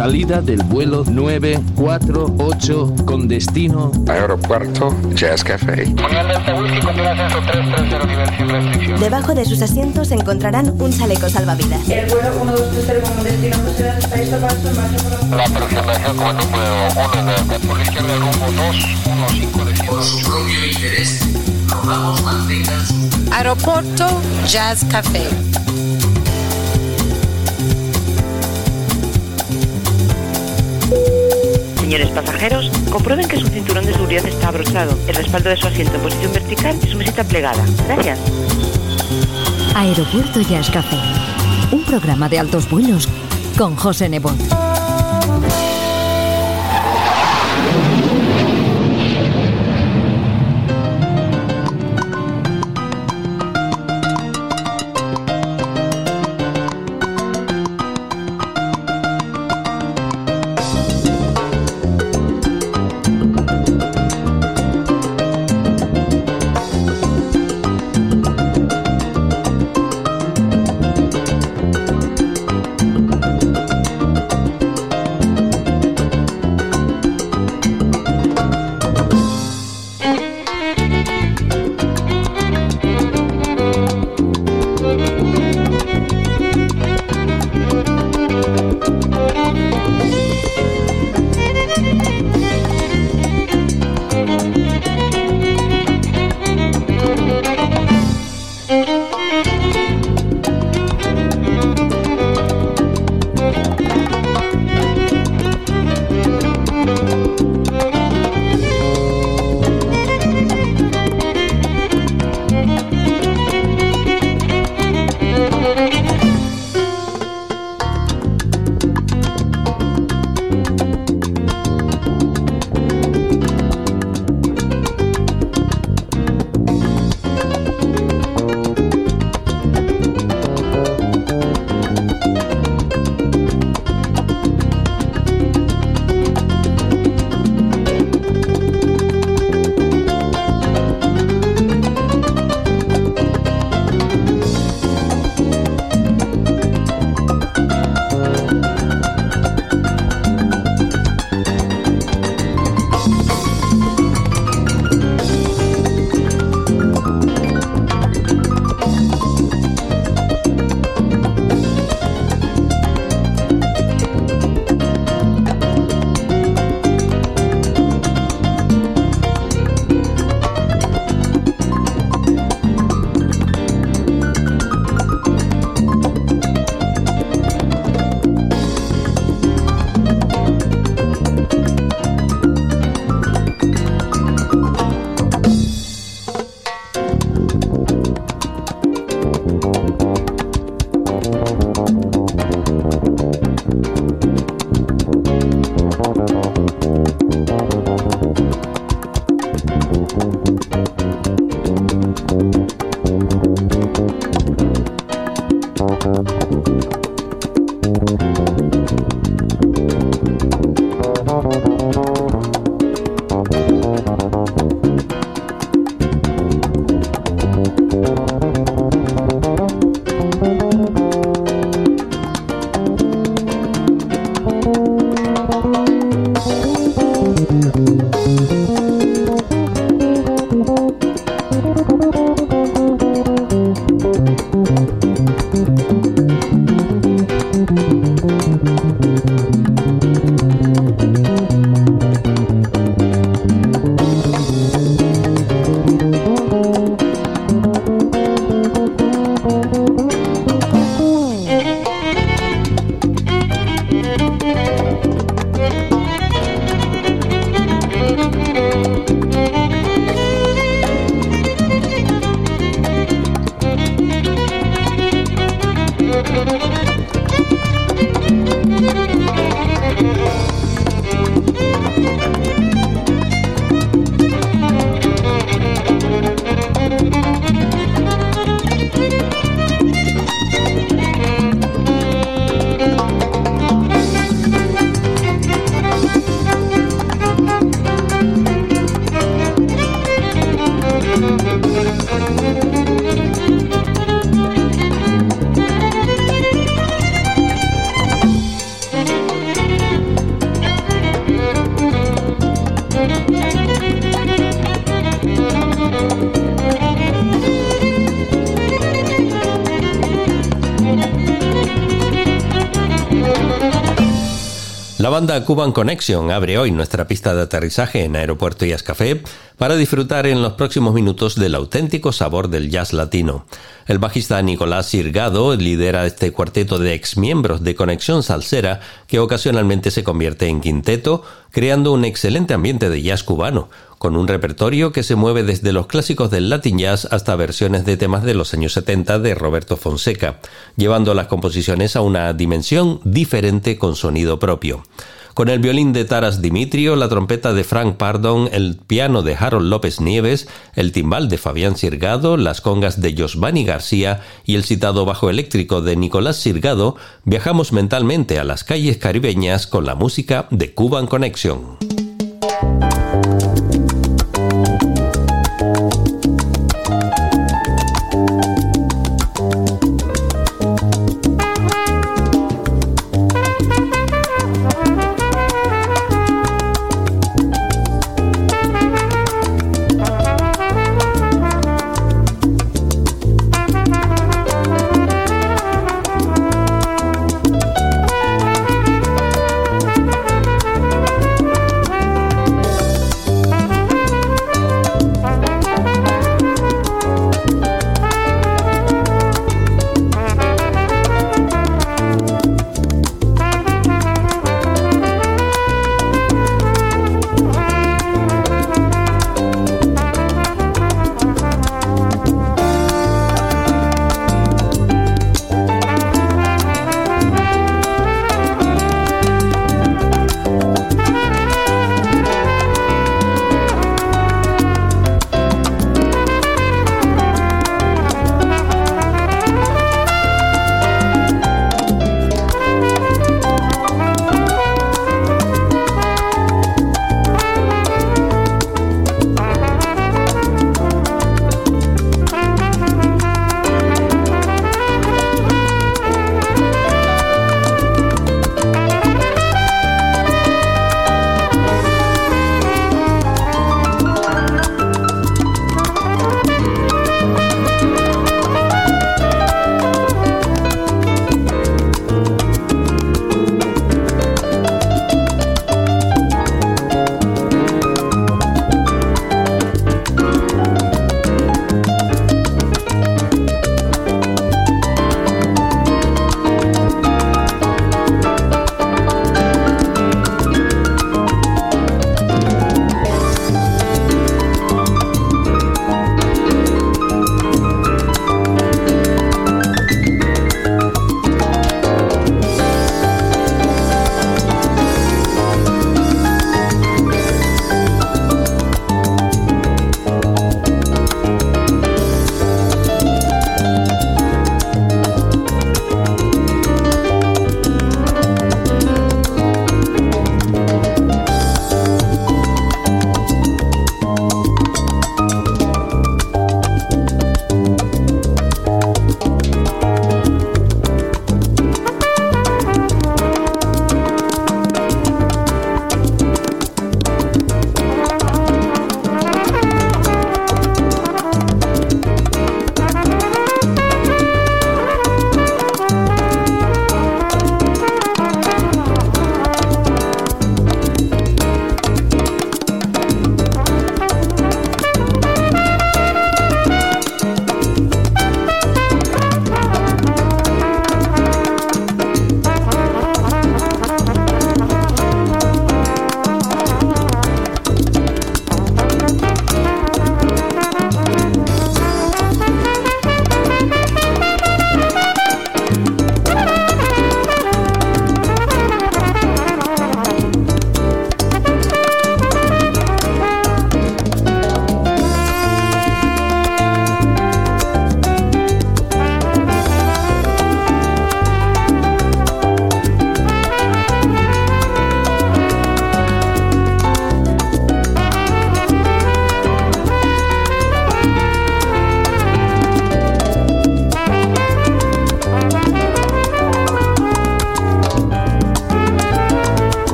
Salida del vuelo 948 con destino Aeropuerto Jazz Café. Debajo de sus asientos encontrarán un chaleco salvavidas. El vuelo 1230 como destino por La aproximación como número 1 de por la izquierda rumbo 215 de Por su propio interés, rogamos mantengan su Aeropuerto Jazz Café. Señores pasajeros, comprueben que su cinturón de seguridad está abrochado, el respaldo de su asiento en posición vertical y su mesita plegada. Gracias. Aeropuerto Jazz Café. Un programa de altos vuelos con José Nebot. La banda Cuban Connection abre hoy nuestra pista de aterrizaje en Aeropuerto y Café para disfrutar en los próximos minutos del auténtico sabor del jazz latino. El bajista Nicolás Sirgado lidera este cuarteto de exmiembros de Conexión Salsera que ocasionalmente se convierte en quinteto, creando un excelente ambiente de jazz cubano, con un repertorio que se mueve desde los clásicos del Latin Jazz hasta versiones de temas de los años 70 de Roberto Fonseca, llevando las composiciones a una dimensión diferente con sonido propio con el violín de Taras Dimitrio, la trompeta de Frank Pardon, el piano de Harold López Nieves, el timbal de Fabián Sirgado, las congas de Josvani García y el citado bajo eléctrico de Nicolás Sirgado, viajamos mentalmente a las calles caribeñas con la música de Cuban Connection.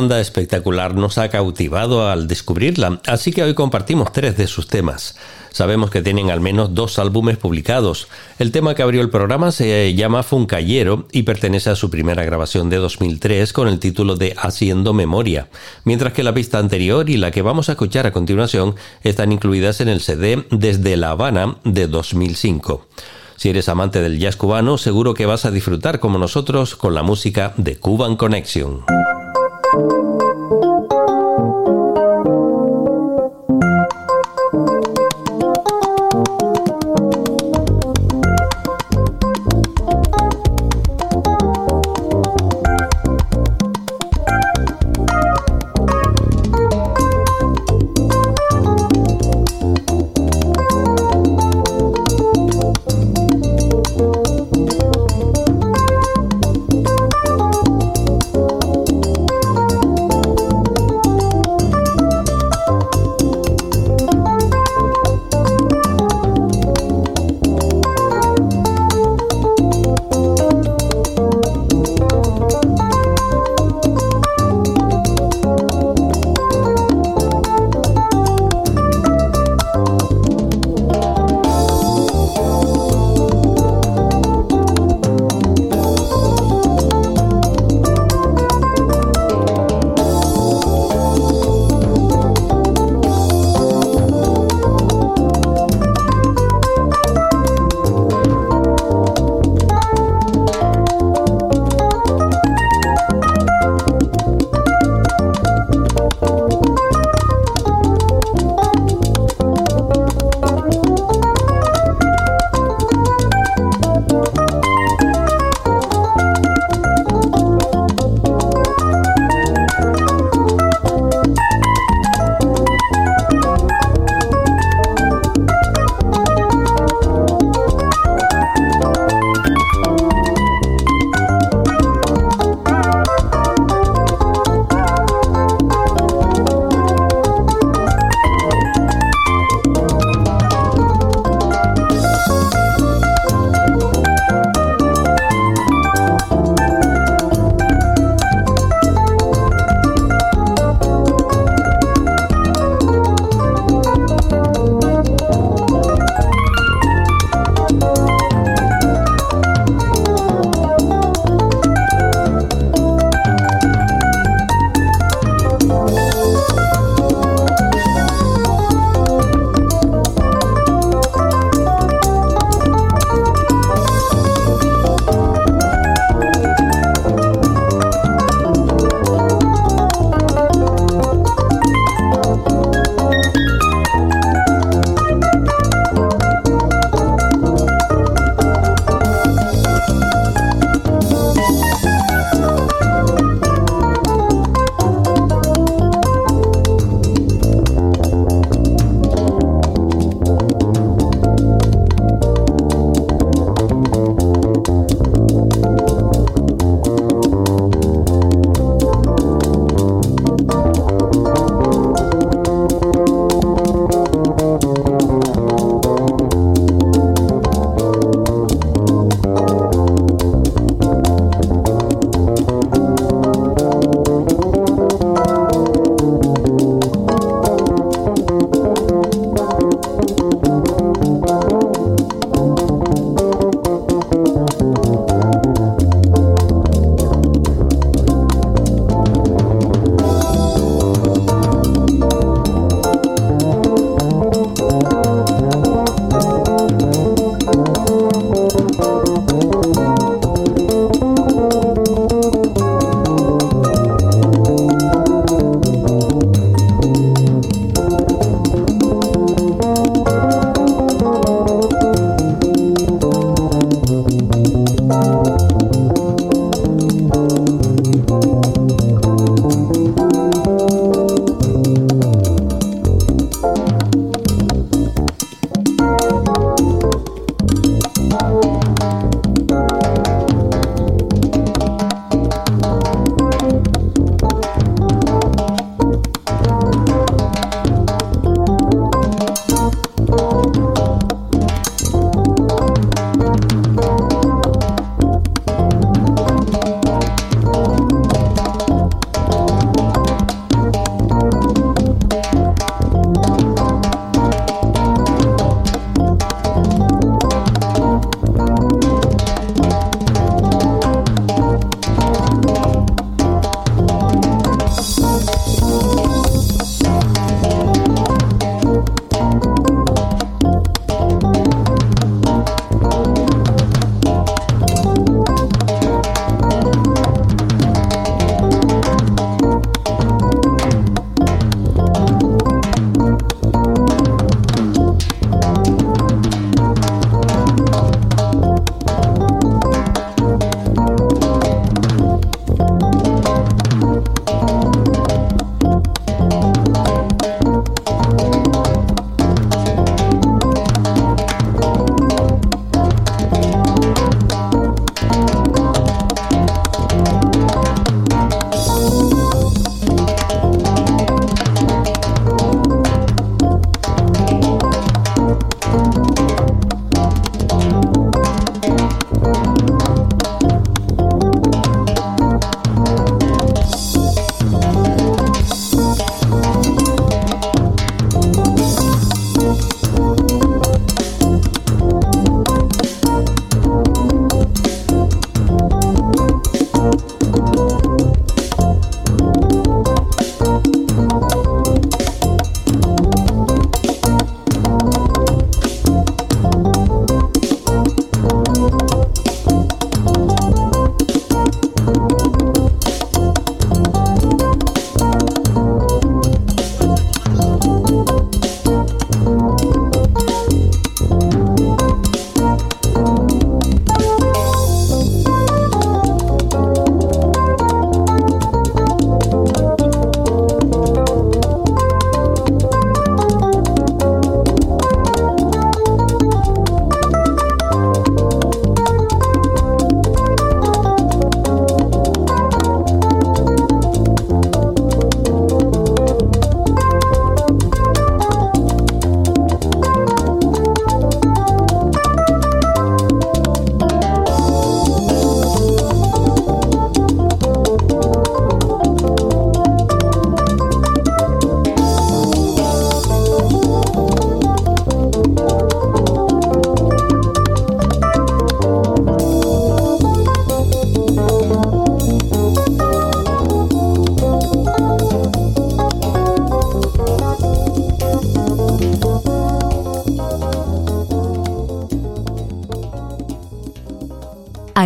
Banda espectacular nos ha cautivado al descubrirla, así que hoy compartimos tres de sus temas. Sabemos que tienen al menos dos álbumes publicados. El tema que abrió el programa se llama Funcayero y pertenece a su primera grabación de 2003 con el título de Haciendo Memoria, mientras que la pista anterior y la que vamos a escuchar a continuación están incluidas en el CD Desde La Habana de 2005. Si eres amante del jazz cubano, seguro que vas a disfrutar como nosotros con la música de Cuban Connection. thank you.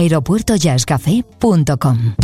aeropuertojazzcafé.com.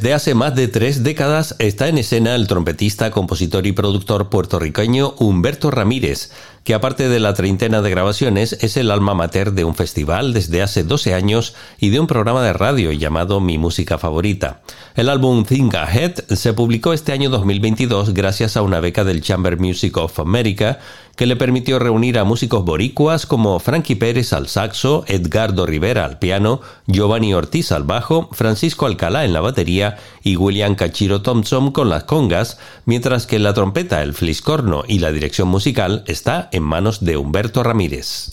Desde hace más de tres décadas está en escena el trompetista, compositor y productor puertorriqueño Humberto Ramírez, que aparte de la treintena de grabaciones es el alma mater de un festival desde hace 12 años y de un programa de radio llamado Mi Música Favorita. El álbum Think Ahead se publicó este año 2022 gracias a una beca del Chamber Music of America que le permitió reunir a músicos boricuas como Frankie Pérez al saxo, Edgardo Rivera al piano, Giovanni Ortiz al bajo, Francisco Alcalá en la batería y William Cachiro Thompson con las congas, mientras que la trompeta, el fliscorno y la dirección musical está en manos de Humberto Ramírez.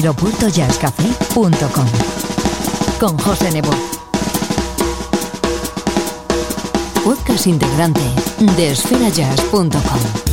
aeropuertojazzcafé.com. Con José Nebo. Podcast integrante de esferajazz.com.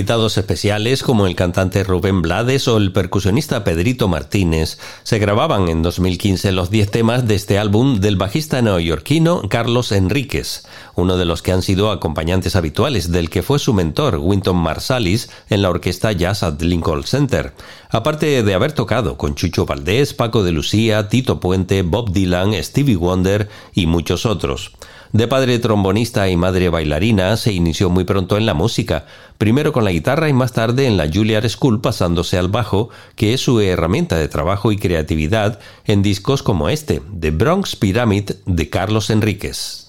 invitados especiales como el cantante Rubén Blades o el percusionista Pedrito Martínez. Se grababan en 2015 los 10 temas de este álbum del bajista neoyorquino Carlos Enríquez, uno de los que han sido acompañantes habituales del que fue su mentor Winton Marsalis en la orquesta Jazz at Lincoln Center. Aparte de haber tocado con Chucho Valdés, Paco de Lucía, Tito Puente, Bob Dylan, Stevie Wonder y muchos otros. De padre trombonista y madre bailarina, se inició muy pronto en la música, primero con la guitarra y más tarde en la Juilliard School pasándose al bajo, que es su herramienta de trabajo y creatividad en discos como este, The Bronx Pyramid de Carlos Enríquez.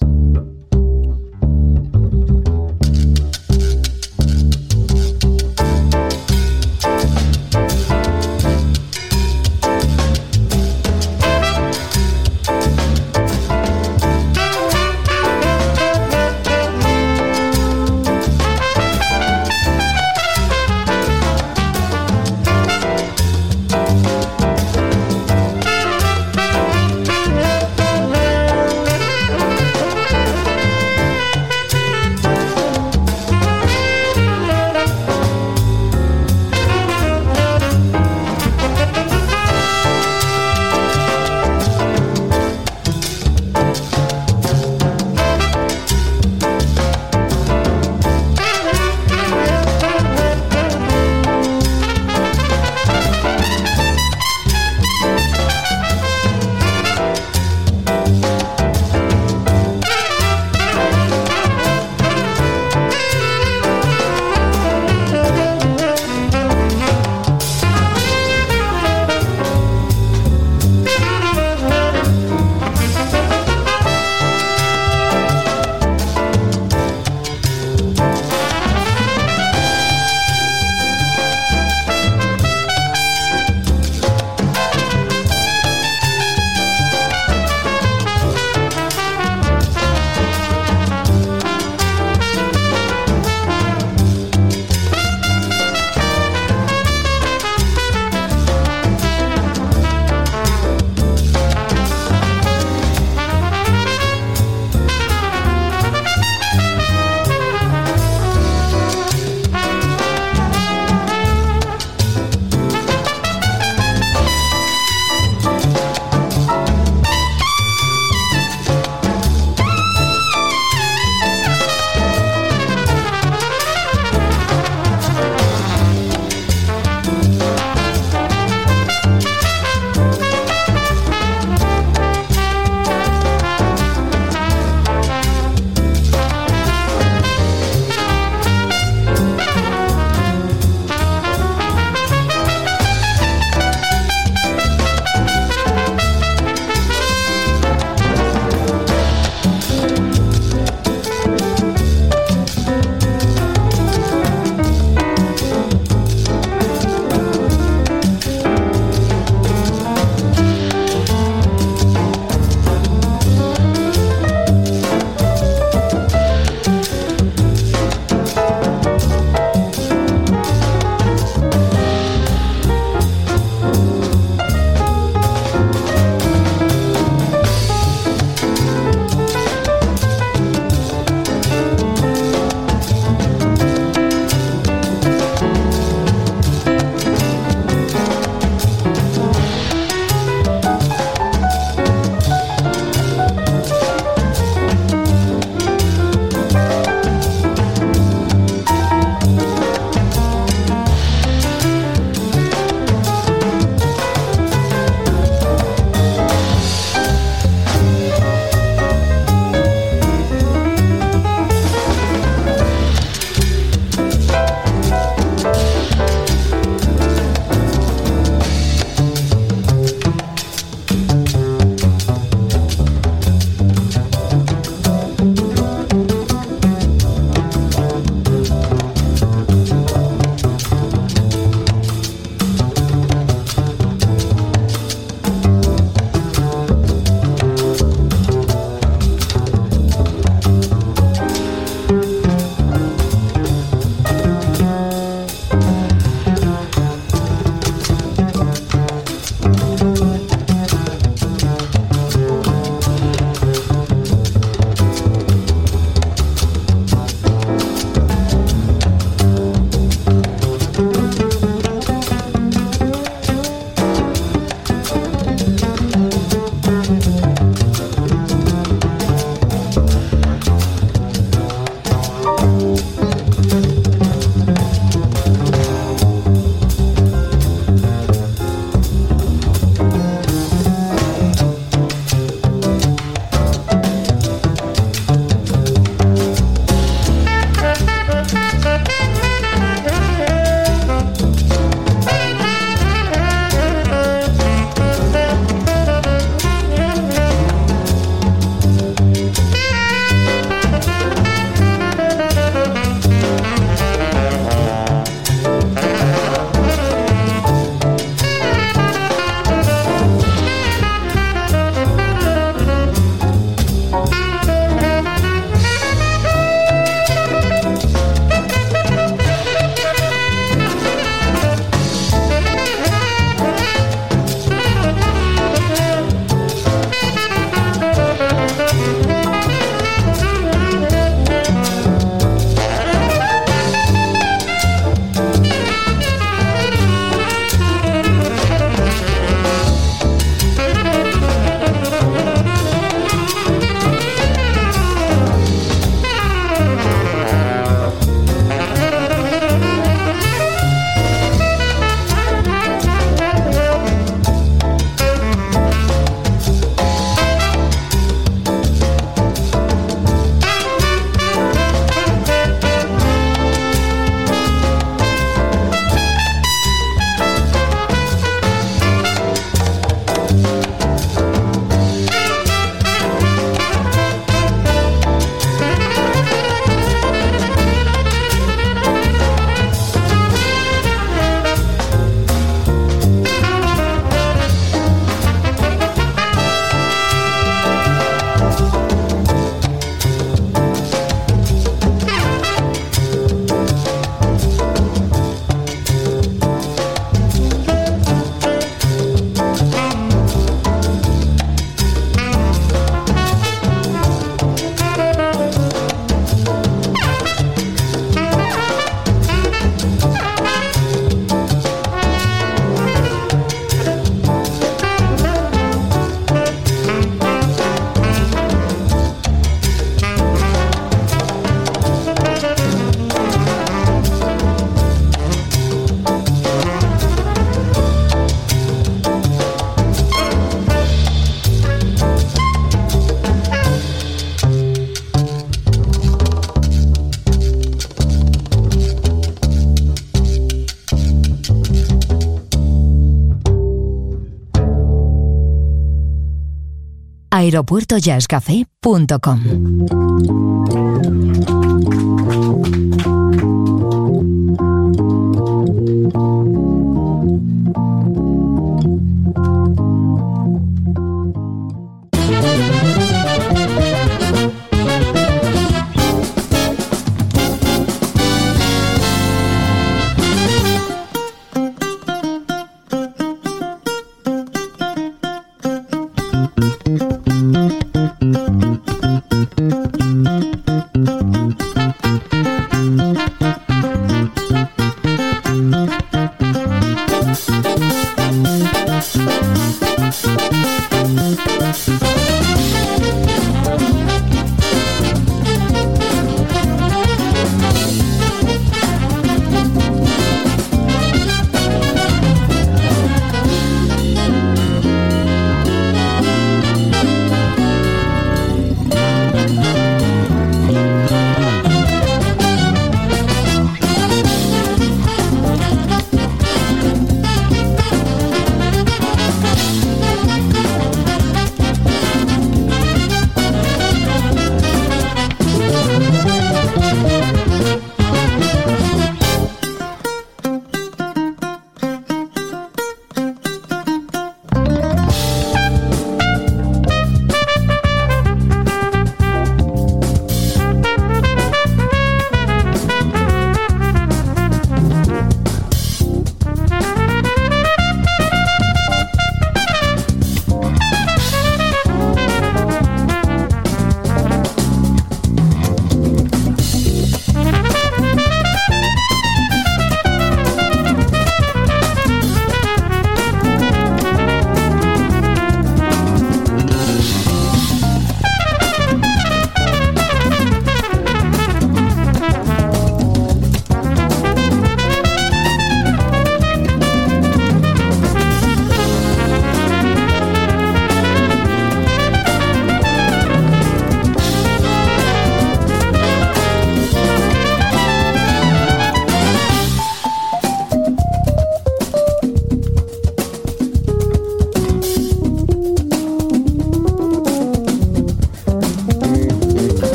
aeropuertojazzcafé.com.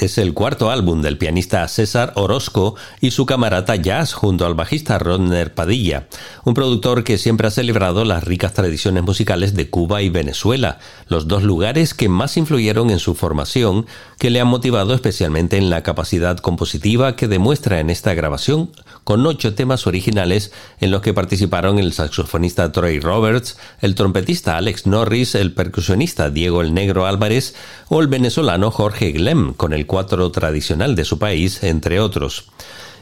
Es el cuarto álbum del pianista César Orozco y su camarata jazz junto al bajista Rodner Padilla, un productor que siempre ha celebrado las ricas tradiciones musicales de Cuba y Venezuela, los dos lugares que más influyeron en su formación, que le han motivado especialmente en la capacidad compositiva que demuestra en esta grabación, con ocho temas originales en los que participaron el saxofonista Troy Roberts, el trompetista Alex Norris, el percusionista Diego el Negro Álvarez o el venezolano Jorge Glem con el cuatro tradicional de su país, entre otros.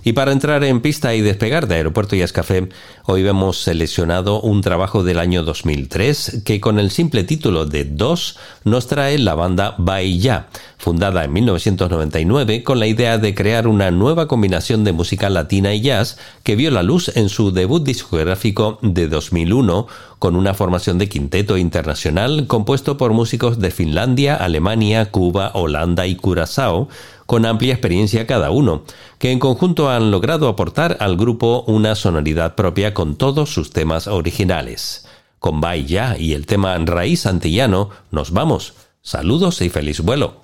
Y para entrar en pista y despegar de Aeropuerto y Café, hoy hemos seleccionado un trabajo del año 2003 que con el simple título de Dos nos trae la banda Ya, fundada en 1999 con la idea de crear una nueva combinación de música latina y jazz que vio la luz en su debut discográfico de 2001 con una formación de quinteto internacional compuesto por músicos de Finlandia, Alemania, Cuba, Holanda y Curazao, con amplia experiencia cada uno, que en conjunto han logrado aportar al grupo una sonoridad propia con todos sus temas originales. Con Bye Ya y el tema Raíz Antillano, nos vamos. Saludos y feliz vuelo.